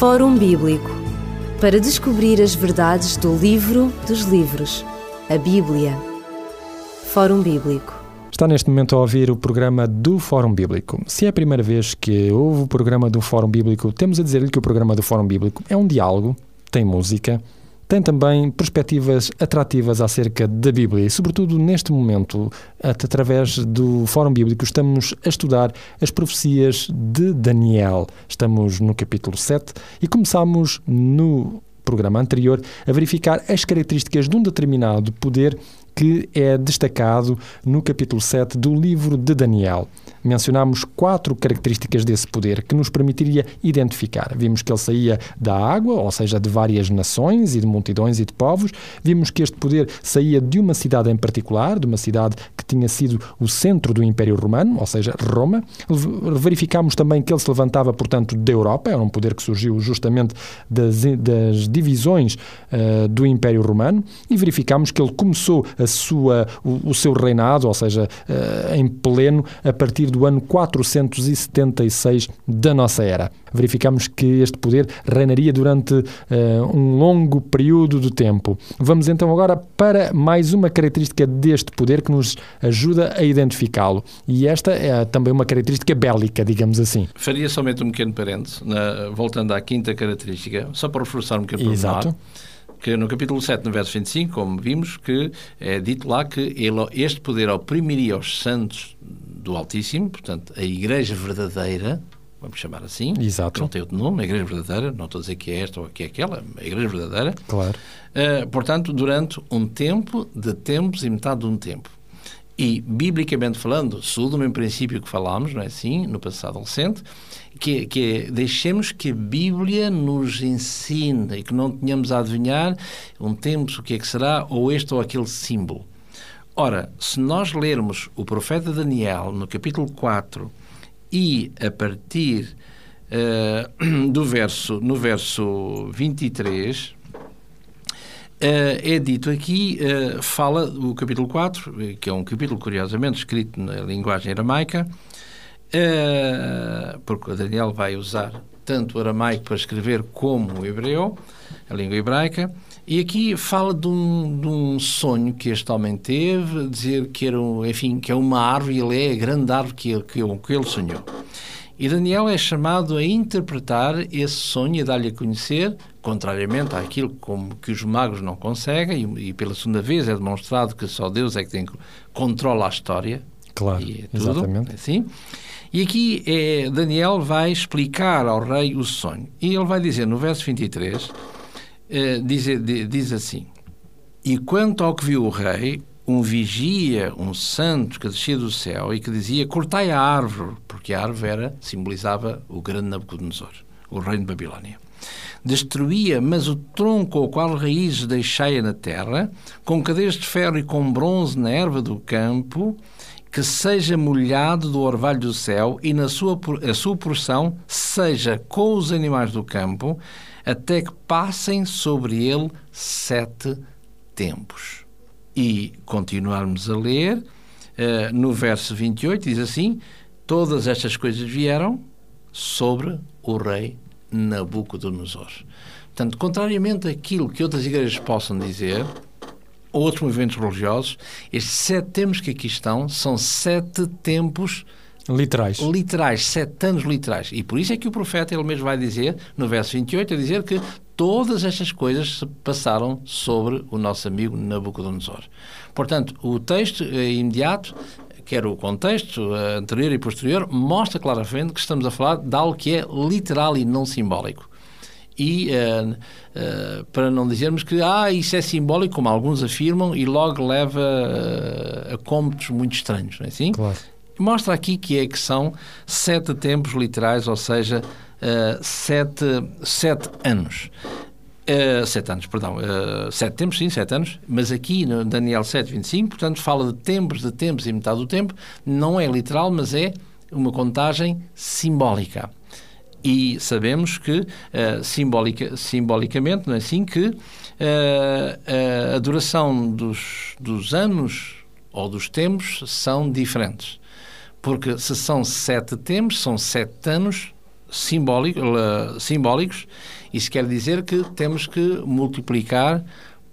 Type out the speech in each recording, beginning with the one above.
Fórum Bíblico para descobrir as verdades do livro dos livros, a Bíblia. Fórum Bíblico. Está neste momento a ouvir o programa do Fórum Bíblico. Se é a primeira vez que ouve o programa do Fórum Bíblico, temos a dizer-lhe que o programa do Fórum Bíblico é um diálogo, tem música, tem também perspectivas atrativas acerca da Bíblia e, sobretudo neste momento, através do Fórum Bíblico, estamos a estudar as profecias de Daniel. Estamos no capítulo 7 e começamos no programa anterior a verificar as características de um determinado poder que é destacado no capítulo 7 do livro de Daniel. Mencionámos quatro características desse poder que nos permitiria identificar. Vimos que ele saía da água, ou seja, de várias nações e de multidões e de povos. Vimos que este poder saía de uma cidade em particular, de uma cidade que tinha sido o centro do Império Romano, ou seja, Roma. Verificámos também que ele se levantava, portanto, da Europa, era um poder que surgiu justamente das, das divisões uh, do Império Romano, e verificámos que ele começou a sua, o, o seu reinado, ou seja, uh, em pleno, a partir do ano 476 da nossa era. Verificamos que este poder reinaria durante uh, um longo período de tempo. Vamos então agora para mais uma característica deste poder que nos ajuda a identificá-lo. E esta é também uma característica bélica, digamos assim. Faria somente um pequeno parênteses, voltando à quinta característica, só para reforçar um bocadinho Exato que no capítulo 7, no verso 25, como vimos, que é dito lá que ele, este poder oprimiria os santos do Altíssimo, portanto, a Igreja verdadeira, vamos chamar assim, Exato. não tem outro nome, a Igreja verdadeira, não estou a dizer que é esta ou que é aquela, a Igreja verdadeira. Claro. Uh, portanto, durante um tempo, de tempos e metade de um tempo. E, biblicamente falando, segundo o mesmo princípio que falámos, não é assim, no passado recente, que, que é, deixemos que a Bíblia nos ensine e que não tenhamos a adivinhar um tempo o que é que será, ou este ou aquele símbolo. Ora, se nós lermos o profeta Daniel no capítulo 4 e a partir uh, do verso, no verso 23, uh, eh, é dito aqui, uh, fala o capítulo 4, que é um capítulo curiosamente escrito na linguagem aramaica, porque Daniel vai usar tanto o aramaico para escrever como o hebreu, a língua hebraica, e aqui fala de um, de um sonho que este homem teve, dizer que era, enfim, que é uma árvore, ele é a grande árvore que que, que ele sonhou. E Daniel é chamado a interpretar esse sonho e dar-lhe a conhecer, contrariamente àquilo como que os magos não conseguem, e, e, pela segunda vez é demonstrado que só Deus é que tem, controla a história. Claro, e é tudo, exatamente. Assim. E aqui é, Daniel vai explicar ao rei o sonho. E ele vai dizer no verso 23 eh, diz, diz assim: E quanto ao que viu o rei, um vigia, um santo que descia do céu e que dizia: Cortai a árvore, porque a árvore era, simbolizava o grande Nabucodonosor, o rei de Babilónia. Destruía, mas o tronco ao qual raízes deixai na terra, com cadeias de ferro e com bronze na erva do campo, que seja molhado do orvalho do céu e na sua, a sua porção seja com os animais do campo, até que passem sobre ele sete tempos. E continuarmos a ler, uh, no verso 28 diz assim: Todas estas coisas vieram sobre o rei Nabucodonosor. Portanto, contrariamente àquilo que outras igrejas possam dizer, ou outros movimentos religiosos, estes sete tempos que aqui estão são sete tempos Literais. Literais, sete anos literais. E por isso é que o profeta, ele mesmo vai dizer, no verso 28, a dizer que todas estas coisas se passaram sobre o nosso amigo Nabucodonosor. Portanto, o texto é imediato, quer o contexto eh, anterior e posterior, mostra claramente que estamos a falar de algo que é literal e não simbólico. E uh, uh, para não dizermos que ah, isso é simbólico, como alguns afirmam, e logo leva uh, a cômputos muito estranhos, não é assim? Claro mostra aqui que é que são sete tempos literais, ou seja, uh, sete, sete anos. Uh, sete anos, perdão, uh, sete tempos, sim, sete anos, mas aqui no Daniel 7, 25, portanto, fala de tempos, de tempos e metade do tempo, não é literal, mas é uma contagem simbólica. E sabemos que, uh, simbolica, simbolicamente, não é assim, que a duração dos, dos anos ou dos tempos são diferentes. Porque se são sete tempos, são sete anos, simbólico, simbólicos. Isso quer dizer que temos que multiplicar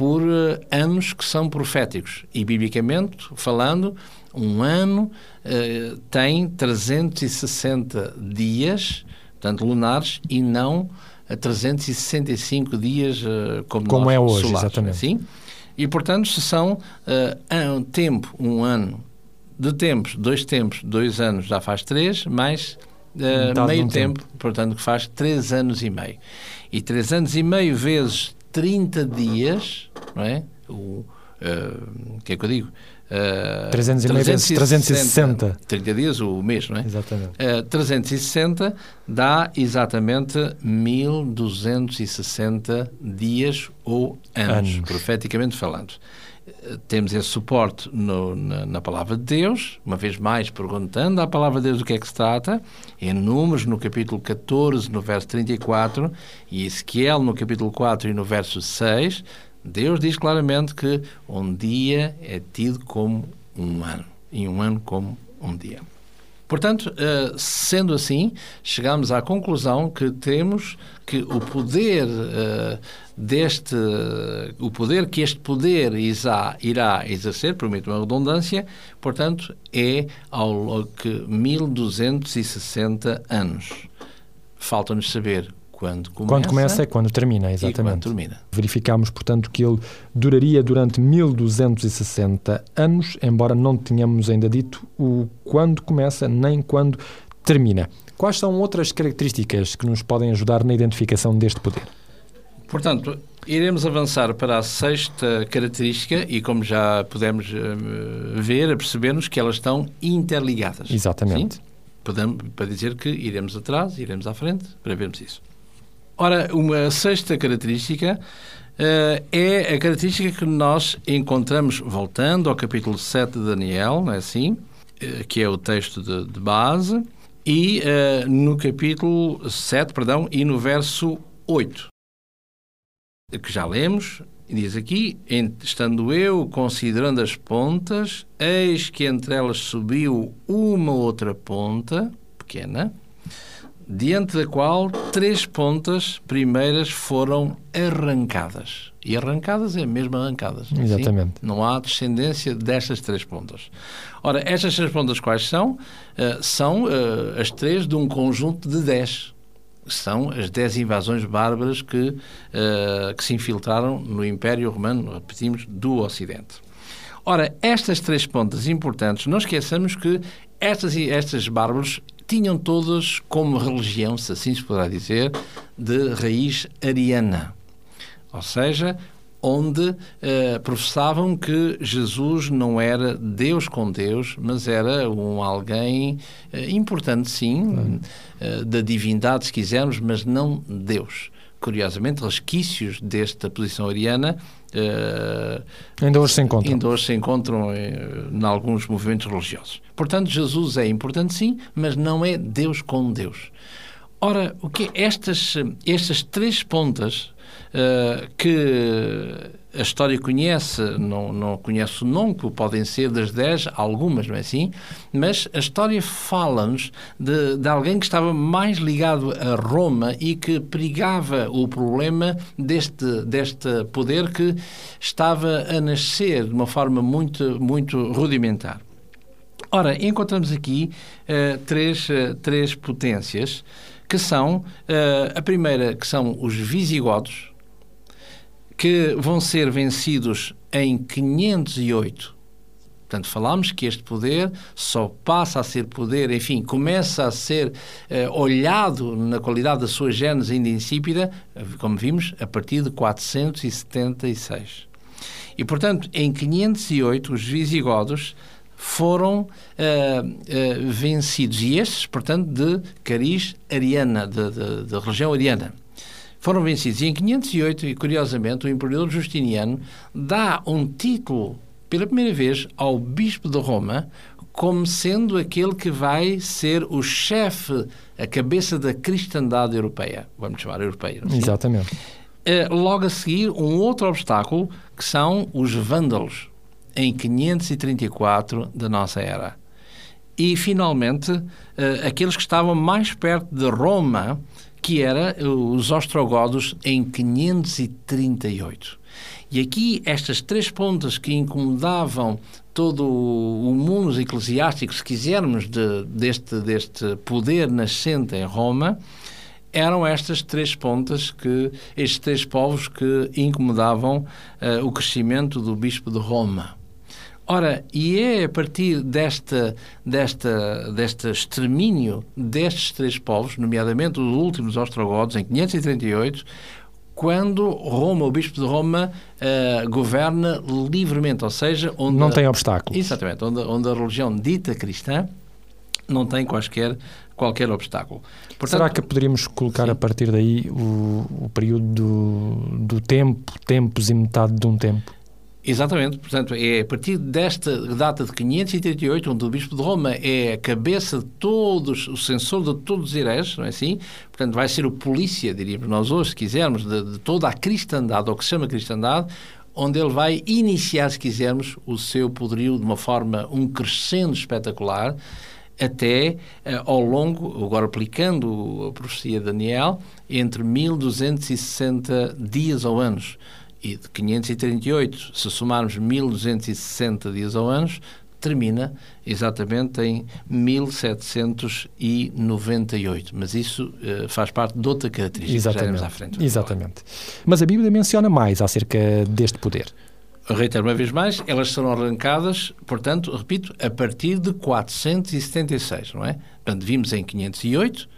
por uh, anos que são proféticos. E, biblicamente falando, um ano uh, tem 360 dias, portanto, lunares, e não 365 dias uh, como, como é hoje, solares, exatamente. Assim? E, portanto, se são um tempo, um ano, de tempos, dois tempos, dois anos já faz três, mais uh, meio tempo, tempo, portanto, que faz três anos e meio. E três anos e meio vezes 30 dias, não é? O uh, que é que eu digo? Uh, 300 e meio vezes 360. 30 dias o mês, não é? Exatamente. Uh, 360 dá exatamente 1260 dias ou anos, anos. profeticamente falando temos esse suporte no, na, na, palavra de Deus, uma vez mais perguntando à palavra de Deus do que é que se trata, em Números, no capítulo 14, no verso 34, e Ezequiel, no capítulo 4 e no verso 6, Deus diz claramente que um dia é tido como um ano, e um ano como um dia. Portanto, eh, sendo assim, chegamos à conclusão que temos que o poder eh, deste, o poder que este poder irá exercer, permite uma redundância, portanto, é ao que 1260 anos. Falta-nos saber quando começa. Quando começa é quando termina, exatamente. quando termina. Verificámos, portanto, que ele duraria durante 1260 anos, embora não tenhamos ainda dito o quando começa nem quando termina. Quais são outras características que nos podem ajudar na identificação deste poder? Portanto, iremos avançar para a sexta característica e, como já pudemos uh, ver, percebermos que elas estão interligadas. Exatamente. Sim? Podemos, para dizer que iremos atrás, iremos à frente, para vermos isso. Ora, uma sexta característica uh, é a característica que nós encontramos, voltando ao capítulo 7 de Daniel, não é assim? Uh, que é o texto de, de base, e uh, no capítulo 7, perdão, e no verso 8, que já lemos, diz aqui: Estando eu considerando as pontas, eis que entre elas subiu uma outra ponta, pequena, diante da qual três pontas primeiras foram arrancadas. E arrancadas é mesmo arrancadas. É assim? Exatamente. Assim? Não há descendência destas três pontas. Ora, estas três pontas quais são? Uh, são uh, as três de um conjunto de dez. São as dez invasões bárbaras que, uh, que se infiltraram no Império Romano, repetimos, do Ocidente. Ora, estas três pontas importantes, não esqueçamos que estas, estas bárbaros tinham todas como religião, se assim se poderá dizer, de raiz ariana. Ou seja, onde uh, professavam que Jesus não era Deus com Deus, mas era um alguém uh, importante, sim, uh, da divindade, se quisermos, mas não Deus. Curiosamente, resquícios desta posição ariana Uh, ainda hoje se encontram. Ainda hoje se encontram em alguns movimentos religiosos. Portanto, Jesus é importante sim, mas não é Deus com Deus. Ora, o que estas, estas três pontas uh, que a história conhece, não, não conhece o nome, que podem ser das dez, algumas, não é assim? Mas a história fala-nos de, de alguém que estava mais ligado a Roma e que perigava o problema deste, deste poder que estava a nascer de uma forma muito, muito rudimentar. Ora, encontramos aqui uh, três, uh, três potências que são, uh, a primeira que são os visigodos, que vão ser vencidos em 508. Portanto, falámos que este poder só passa a ser poder, enfim, começa a ser eh, olhado na qualidade da sua gênese ainda insípida, como vimos, a partir de 476. E, portanto, em 508, os visigodos foram uh, uh, vencidos, e estes, portanto, de cariz ariana, da religião ariana foram vencidos. E em 508, e curiosamente, o imperador Justiniano dá um título, pela primeira vez, ao bispo de Roma, como sendo aquele que vai ser o chefe, a cabeça da cristandade europeia. Vamos chamar europeia. Assim? Exatamente. Uh, logo a seguir, um outro obstáculo, que são os vândalos, em 534 da nossa era. e, finalmente, uh, aqueles que estavam mais perto de Roma, que era os ostrogodos em 538. E aqui estas três pontas que incomodavam todo o mundo eclesiástico, se quisermos, de, deste, deste poder nascente em Roma, eram estas três pontas que estes três povos que incomodavam uh, o crescimento do bispo de Roma. Ora, e é a partir desta, desta, deste extermínio destes três povos, nomeadamente os últimos ostrogodos, em 538, quando Roma, o bispo de Roma, uh, governa livremente, ou seja, onde... Não tem obstáculos. Exatamente, onde, onde a religião dita cristã não tem quaisquer, qualquer obstáculo. Portanto, Será que poderíamos colocar sim. a partir daí o, o período do, do tempo, tempos e metade de um tempo? Exatamente, portanto, é a partir desta data de 538, onde o Bispo de Roma é a cabeça de todos, o censor de todos os hereges, não é assim? Portanto, vai ser o polícia, diríamos nós hoje, se quisermos, de, de toda a cristandade, ou que se chama cristandade, onde ele vai iniciar, se quisermos, o seu poderio de uma forma, um crescendo espetacular, até uh, ao longo, agora aplicando a profecia de Daniel, entre 1260 dias ou anos e de 538, se somarmos 1260 dias ao ano, termina exatamente em 1798. Mas isso uh, faz parte de outra característica exatamente. que à frente. Exatamente. Mas a Bíblia menciona mais acerca deste poder. Reitero uma vez mais, elas serão arrancadas, portanto, repito, a partir de 476, não é? Portanto, vimos em 508,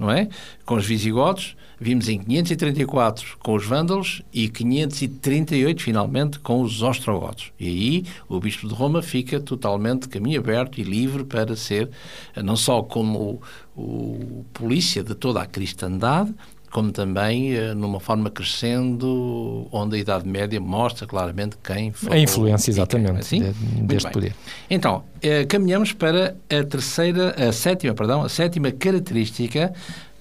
não é? Com os visigodos, vimos em 534 com os vândalos e 538 finalmente com os ostrogodos. E aí o bispo de Roma fica totalmente caminho aberto e livre para ser não só como o, o polícia de toda a cristandade, como também uh, numa forma crescendo, onde a Idade Média mostra claramente quem foi. A influência, exatamente, assim? de, deste poder. Então, uh, caminhamos para a terceira, a sétima, perdão, a sétima característica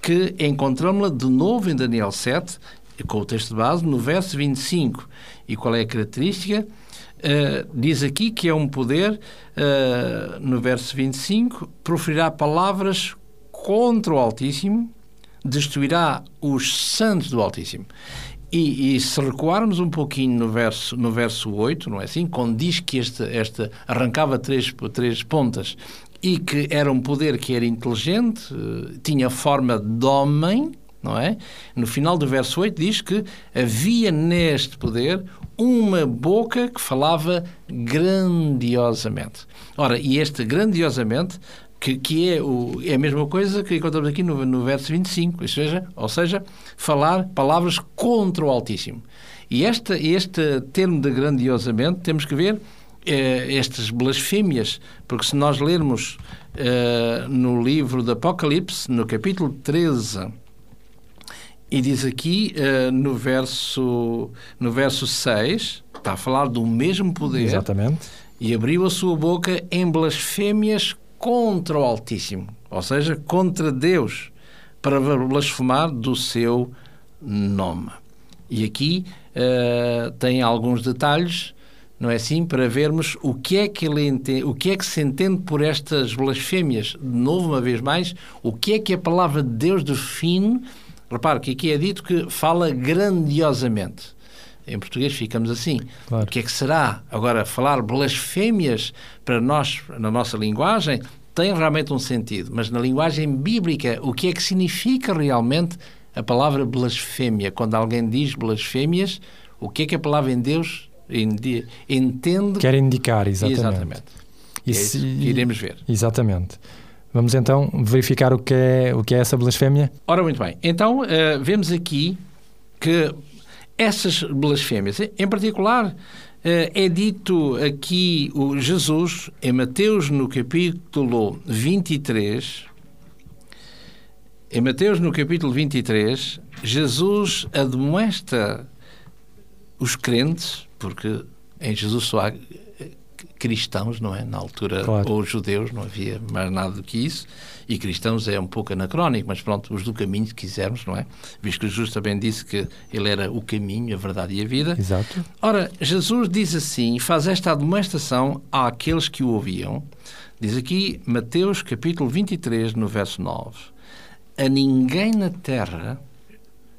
que encontramos-la de novo em Daniel 7, com o texto de base, no verso 25. E qual é a característica? Uh, diz aqui que é um poder, no verso 25, proferirá palavras contra o Altíssimo, destruirá os santos do Altíssimo. E, e, se recuarmos um pouquinho no verso, no verso 8, não é assim? Quando diz que este, este arrancava três, três pontas e que era um poder que era inteligente, eh, tinha forma de homem, não é? No final do verso 8 diz que havia neste poder uma boca que falava grandiosamente. Ora, e este grandiosamente que, que é, o, é a mesma coisa que encontramos aqui no, no verso 25, ou seja, ou seja, falar palavras contra o Altíssimo. E este, este termo de grandiosamente temos que ver eh, estas blasfémias, porque se nós lermos eh, no livro do Apocalipse, no capítulo 13, e diz aqui eh, no, verso, no verso 6, está a falar do mesmo poder. Exatamente. E abriu a sua boca em blasfémias contra o Altíssimo, ou seja, contra Deus, para blasfemar do seu nome. E aqui uh, tem alguns detalhes, não é assim, para vermos o que é que ele entende, o que é que se entende por estas blasfémias. De novo, uma vez mais, o que é que a palavra de Deus define. Repare que aqui é dito que fala grandiosamente. Em português ficamos assim. Claro. O que é que será? Agora, falar blasfémias para nós, na nossa linguagem, tem realmente um sentido, mas na linguagem bíblica, o que é que significa realmente a palavra blasfémia? Quando alguém diz blasfémias, o que é que a palavra em Deus entende? Quer indicar, exatamente. Exatamente. E é que iremos ver. Exatamente. Vamos então verificar o que é, o que é essa blasfémia? Ora, muito bem. Então, uh, vemos aqui que essas blasfémias, em particular, eh, é dito aqui o Jesus, em Mateus, no capítulo 23, em Mateus, no capítulo 23, Jesus admoesta os crentes, porque em Jesus só há cristãos, não é? Na altura, Claro. ou judeus, não havia mais nada do que isso. E cristãos é um pouco anacrónico, mas pronto, os do caminho, se quisermos, não é? Visto que Jesus também disse que ele era o caminho, a verdade e a vida. Exato. Ora, Jesus diz assim, faz esta admoestação àqueles que o ouviam. Diz aqui, Mateus capítulo 23, no verso 9. A ninguém na terra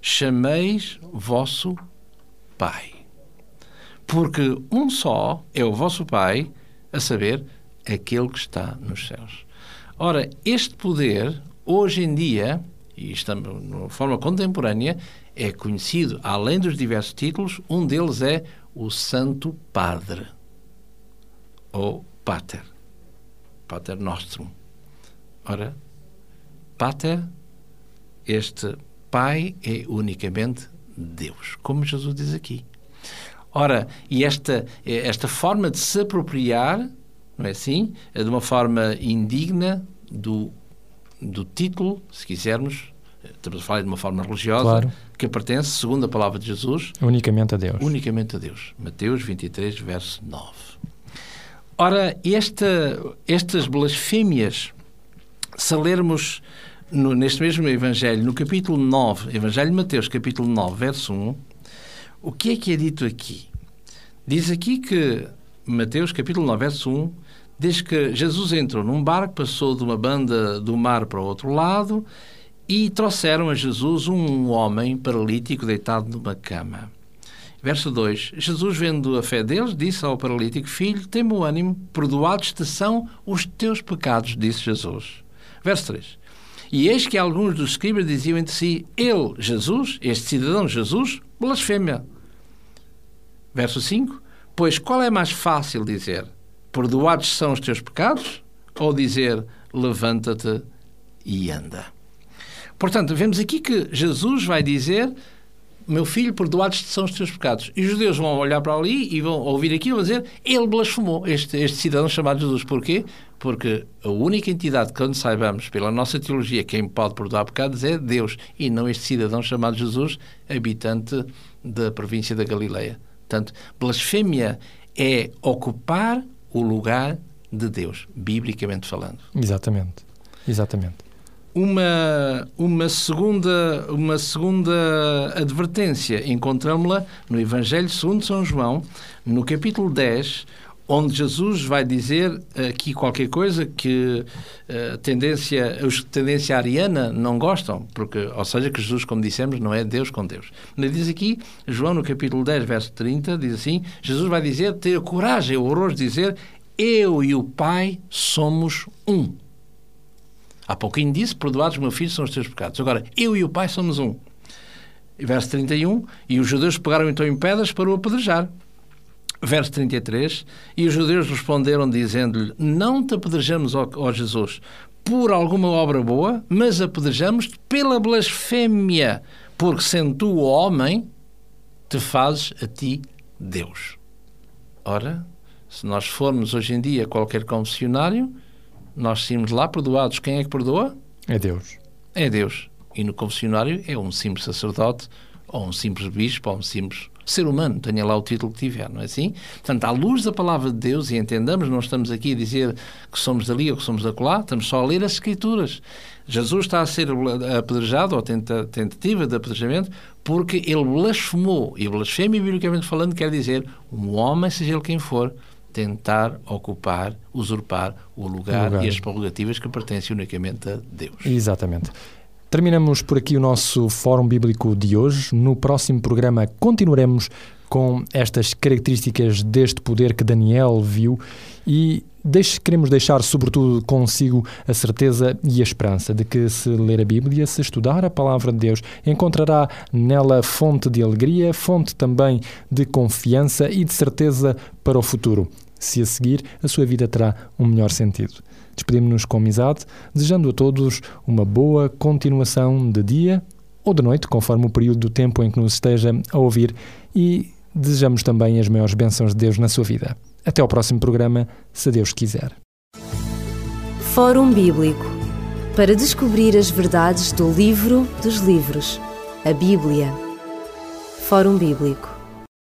chameis vosso Pai. Porque um só é o vosso Pai, a saber, aquele que está nos céus. Ora, este poder, hoje em dia, e estamos de forma contemporânea, é conhecido, além dos diversos títulos, um deles é o Santo Padre, ou Pater, Pater Nostrum. Ora, Pater, este Pai é unicamente Deus, como Jesus diz aqui. Ora, e esta, esta forma de se apropriar, não é assim? É de uma forma indigna do, do título, se quisermos, estamos a falar de uma forma religiosa, Claro. que pertence, segundo a palavra de Jesus, Unicamente a Deus. unicamente a Deus. Mateus 23, verso 9. Ora, esta, estas blasfémias, se lermos no- neste mesmo Evangelho, no capítulo 9, Evangelho de Mateus, capítulo 9, verso 1, o que é que é dito aqui? Diz aqui que Mateus, capítulo 9, verso 1, diz que Jesus entrou num barco, passou de uma banda do mar para o outro lado e trouxeram a Jesus um homem paralítico deitado numa cama. Verso 2: Jesus, vendo a fé deles, disse ao paralítico: Filho, tem bom ânimo, perdoados-te são os teus pecados, disse Jesus. Verso 3: E eis que alguns dos escribas diziam entre si: Ele, Jesus, este cidadão Jesus, blasfémia. Verso 5: Pois qual é mais fácil dizer: Perdoados são os teus pecados? Ou dizer: Levanta-te e anda? Portanto, vemos aqui que Jesus vai dizer: Meu filho, perdoados são os teus pecados. E os judeus vão olhar para ali e vão ouvir aquilo e vão dizer: Ele blasfemou, este, este cidadão chamado Jesus. Porquê? Porque a única entidade que, saibamos pela nossa teologia, quem pode perdoar pecados é Deus e não este cidadão chamado Jesus, habitante da província da Galileia. Portanto, blasfémia é ocupar o lugar de Deus, biblicamente falando. Exatamente. Exatamente. Uma, uma, segunda, uma segunda advertência encontramos-la no Evangelho segundo São João, no capítulo 10, onde Jesus vai dizer aqui qualquer coisa que a tendência, os tendência ariana não gostam, porque, ou seja, que Jesus, como dissemos, não é Deus com Deus. Ele diz aqui, João no capítulo 10, verso 30, diz assim, Jesus vai dizer, ter coragem, o horror de dizer, eu e o Pai somos um. Há pouquinho disse, perdoados, meu filho, são os teus pecados. Agora, eu e o Pai somos um. Verso 31, e os judeus pegaram então em pedras para o apedrejar. Verso 33, e os judeus responderam dizendo-lhe, não te apedrejamos, ó, ó Jesus, por alguma obra boa, mas apedrejamos-te pela blasfémia, porque sendo tu homem, te fazes a ti Deus. Ora, se nós formos hoje em dia a qualquer confessionário, nós saímos lá perdoados. Quem é que perdoa? É Deus. É Deus. E no confessionário é um simples sacerdote, ou um simples bispo, ou um simples ser humano, tenha lá o título que tiver, não é assim? Portanto, à luz da palavra de Deus, e entendamos, não estamos aqui a dizer que somos dali ou que somos acolá, estamos só a ler as Escrituras. Jesus está a ser apedrejado, ou tenta, tentativa de apedrejamento, porque ele blasfemou. E blasfémia, biblicamente falando, quer dizer um homem, seja ele quem for, tentar ocupar, usurpar o lugar, O lugar. e as prerrogativas que pertencem unicamente a Deus. Exatamente. Terminamos por aqui o nosso Fórum Bíblico de hoje. No próximo programa continuaremos com estas características deste poder que Daniel viu e deixe- queremos deixar, sobretudo, consigo a certeza e a esperança de que, se ler a Bíblia, se estudar a palavra de Deus, encontrará nela fonte de alegria, fonte também de confiança e de certeza para o futuro. Se a seguir, a sua vida terá um melhor sentido. Despedimos-nos com amizade, desejando a todos uma boa continuação de dia ou de noite, conforme o período do tempo em que nos esteja a ouvir, e desejamos também as maiores bênçãos de Deus na sua vida. Até ao próximo programa, se Deus quiser. Fórum Bíblico para descobrir as verdades do livro dos livros, a Bíblia. Fórum Bíblico